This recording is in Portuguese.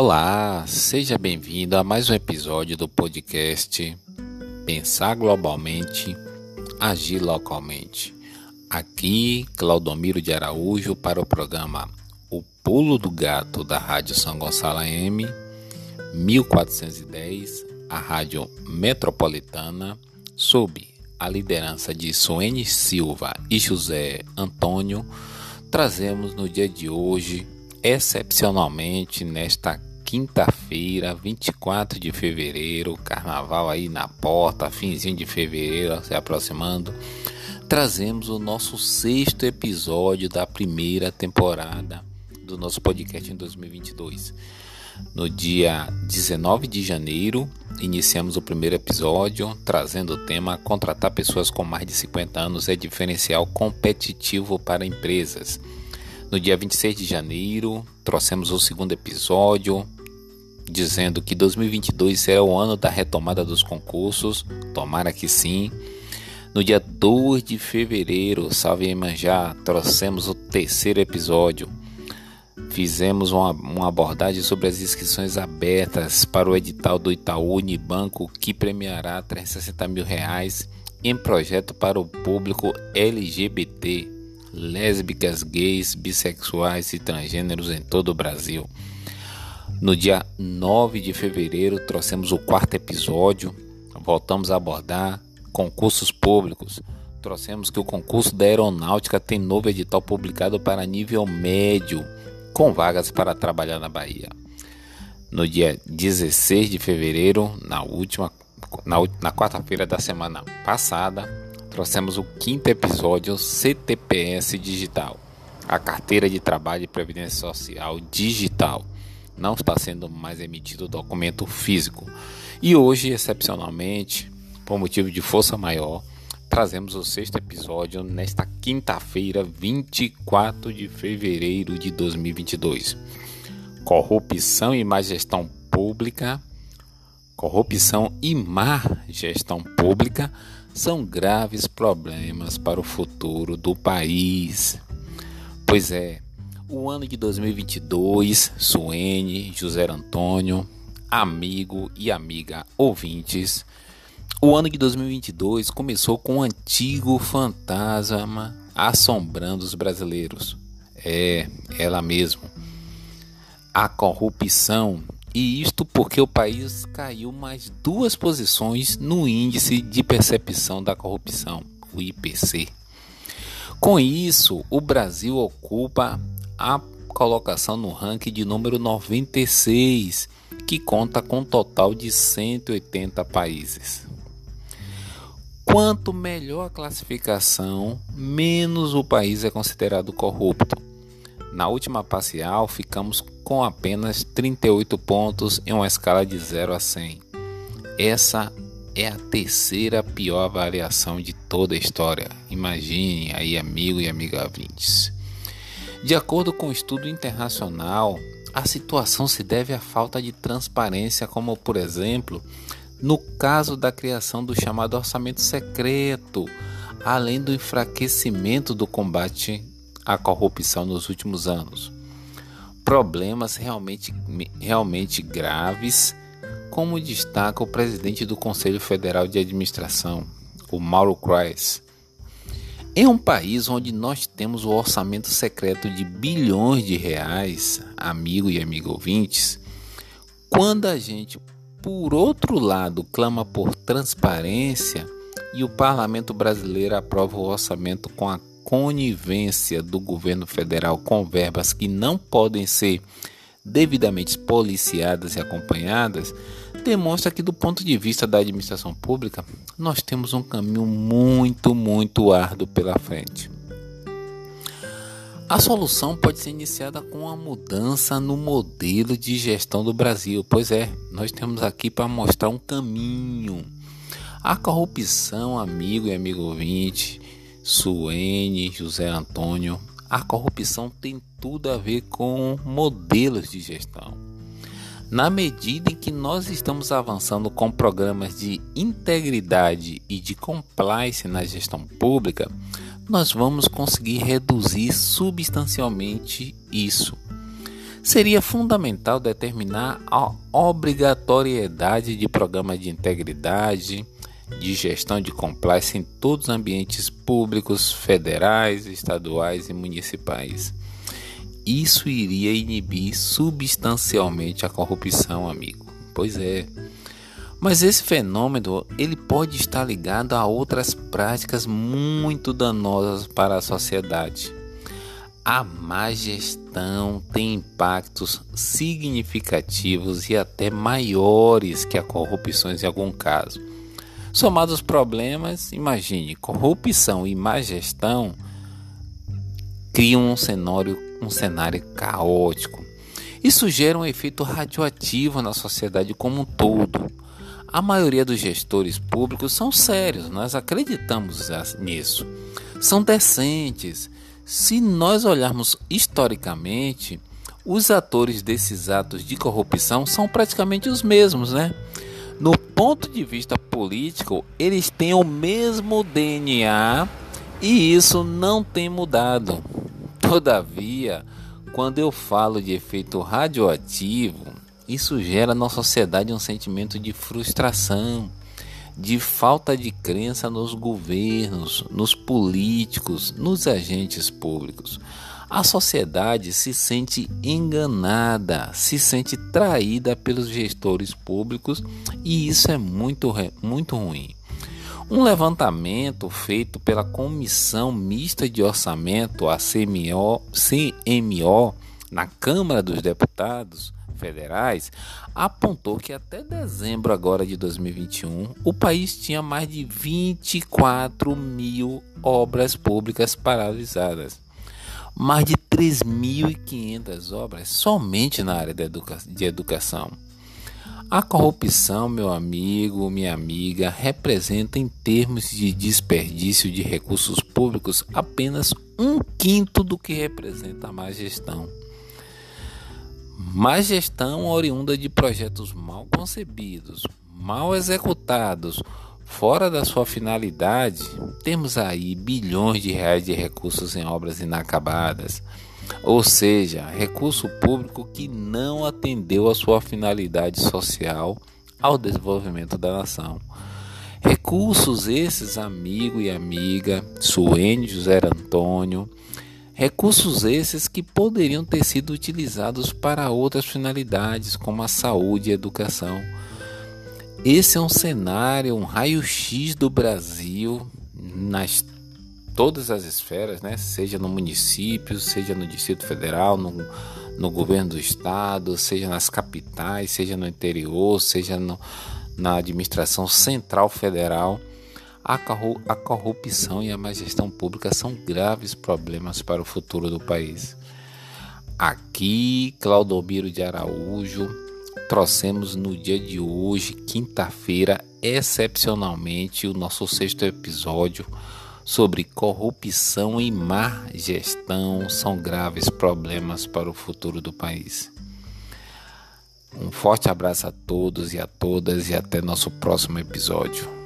Olá, seja bem-vindo a mais um episódio do podcast Pensar Globalmente, Agir Localmente. Aqui, Claudomiro de Araújo para o programa O Pulo do Gato da Rádio São Gonçalo M, 1410, a Rádio Metropolitana, sob a liderança de Suene Silva e José Antônio, trazemos no dia de hoje excepcionalmente nesta quinta-feira, 24 de fevereiro, carnaval aí na porta, finzinho de fevereiro se aproximando, trazemos o nosso sexto episódio da primeira temporada do nosso podcast em 2022. No dia 19 de janeiro, iniciamos o primeiro episódio trazendo o tema Contratar pessoas com mais de 50 anos é diferencial competitivo para empresas. No dia 26 de janeiro, trouxemos o segundo episódio, dizendo que 2022 será o ano da retomada dos concursos, tomara que sim. No dia 2 de fevereiro, salve Emanjá, trouxemos o terceiro episódio. Fizemos uma, uma, abordagem sobre as inscrições abertas para o edital do Itaú Unibanco, que premiará 360 mil reais em projeto para o público LGBT lésbicas, gays, bissexuais e transgêneros em todo o Brasil. No dia 9 de fevereiro, trouxemos o quarto episódio. Voltamos a abordar concursos públicos. Trouxemos que o concurso da aeronáutica tem novo edital publicado para nível médio, com vagas para trabalhar na Bahia. No dia 16 de fevereiro, na última na, na quarta-feira da semana passada, trouxemos o quinto episódio CTPS Digital, a carteira de trabalho e previdência social digital. Não está sendo mais emitido documento físico. E hoje, excepcionalmente, por motivo de força maior, trazemos o sexto episódio nesta quinta-feira, 24 de fevereiro de 2022. Corrupção e má gestão pública. Corrupção e má gestão pública são graves problemas para o futuro do país. Pois é, o ano de 2022, Suene, José Antônio, amigo e amiga ouvintes, o ano de 2022 começou com um antigo fantasma assombrando os brasileiros. É, ela mesmo. A corrupção e isto porque o país caiu mais duas posições no Índice de Percepção da Corrupção, o IPC. Com isso, o Brasil ocupa a colocação no ranking de número 96, que conta com um total de 180 países. Quanto melhor a classificação, menos o país é considerado corrupto. Na última parcial, ficamos com apenas 38 pontos em uma escala de 0 a 100. Essa é a terceira pior avaliação de toda a história. Imagine aí, amigo e amiga ouvintes. De acordo com o um estudo internacional, a situação se deve à falta de transparência, como por exemplo, no caso da criação do chamado orçamento secreto, além do enfraquecimento do combate à corrupção nos últimos anos problemas realmente, realmente graves, como destaca o presidente do Conselho Federal de Administração, o Mauro Kreis. Em um país onde nós temos o orçamento secreto de bilhões de reais, amigo e amigo ouvintes, quando a gente, por outro lado, clama por transparência e o parlamento brasileiro aprova o orçamento com a conivência do governo federal com verbas que não podem ser devidamente policiadas e acompanhadas, demonstra que, do ponto de vista da administração pública, nós temos um caminho muito, muito árduo pela frente. A solução pode ser iniciada com a mudança no modelo de gestão do Brasil. Pois é, nós temos aqui para mostrar um caminho. A corrupção, amigo e amigo ouvinte, Suene, José Antônio, a corrupção tem tudo a ver com modelos de gestão. Na medida em que nós estamos avançando com programas de integridade e de compliance na gestão pública, nós vamos conseguir reduzir substancialmente isso. seria fundamental determinar a obrigatoriedade de programas de integridade, de gestão de compliance em todos os ambientes públicos, federais, estaduais e municipais. Isso iria inibir substancialmente a corrupção, amigo. Pois é. Mas esse fenômeno ele pode estar ligado a outras práticas muito danosas para a sociedade. A má gestão tem impactos significativos e até maiores que a corrupção em algum caso. Somados os problemas, imagine, corrupção e má gestão criam um cenário, um cenário caótico. Isso gera um efeito radioativo na sociedade como um todo. A maioria dos gestores públicos são sérios, nós acreditamos nisso. São decentes. Se nós olharmos historicamente, os atores desses atos de corrupção são praticamente os mesmos, né? No ponto de vista político, eles têm o mesmo DNA e isso não tem mudado. Todavia, quando eu falo de efeito radioativo, isso gera na sociedade um sentimento de frustração, de falta de crença nos governos, nos políticos, nos agentes públicos. A sociedade se sente enganada, se sente traída pelos gestores públicos e isso é muito, muito ruim. Um levantamento feito pela Comissão Mista de Orçamento, a CMO, CMO na Câmara dos Deputados, federais apontou que até dezembro agora de 2021 o país tinha mais de 24 mil obras públicas paralisadas, mais de 3.500 obras somente na área de, educa de educação. A corrupção, meu amigo, minha amiga, representa em termos de desperdício de recursos públicos apenas um quinto do que representa a má gestão. Má gestão oriunda de projetos mal concebidos, mal executados, fora da sua finalidade, temos aí bilhões de reais de recursos em obras inacabadas, ou seja, recurso público que não atendeu a sua finalidade social ao desenvolvimento da nação. Recursos esses, amigo e amiga, Suene José Antônio, Recursos esses que poderiam ter sido utilizados para outras finalidades, como a saúde e a educação. Esse é um cenário, um raio-x do Brasil nas todas as esferas, né? seja no município, seja no Distrito Federal, no, no governo do estado, seja nas capitais, seja no interior, seja no, na administração central federal. A corrupção e a má gestão pública são graves problemas para o futuro do país. Aqui, Claudomiro de Araújo, trouxemos no dia de hoje, quinta-feira, excepcionalmente, o nosso sexto episódio sobre corrupção e má gestão são graves problemas para o futuro do país. Um forte abraço a todos e a todas e até nosso próximo episódio.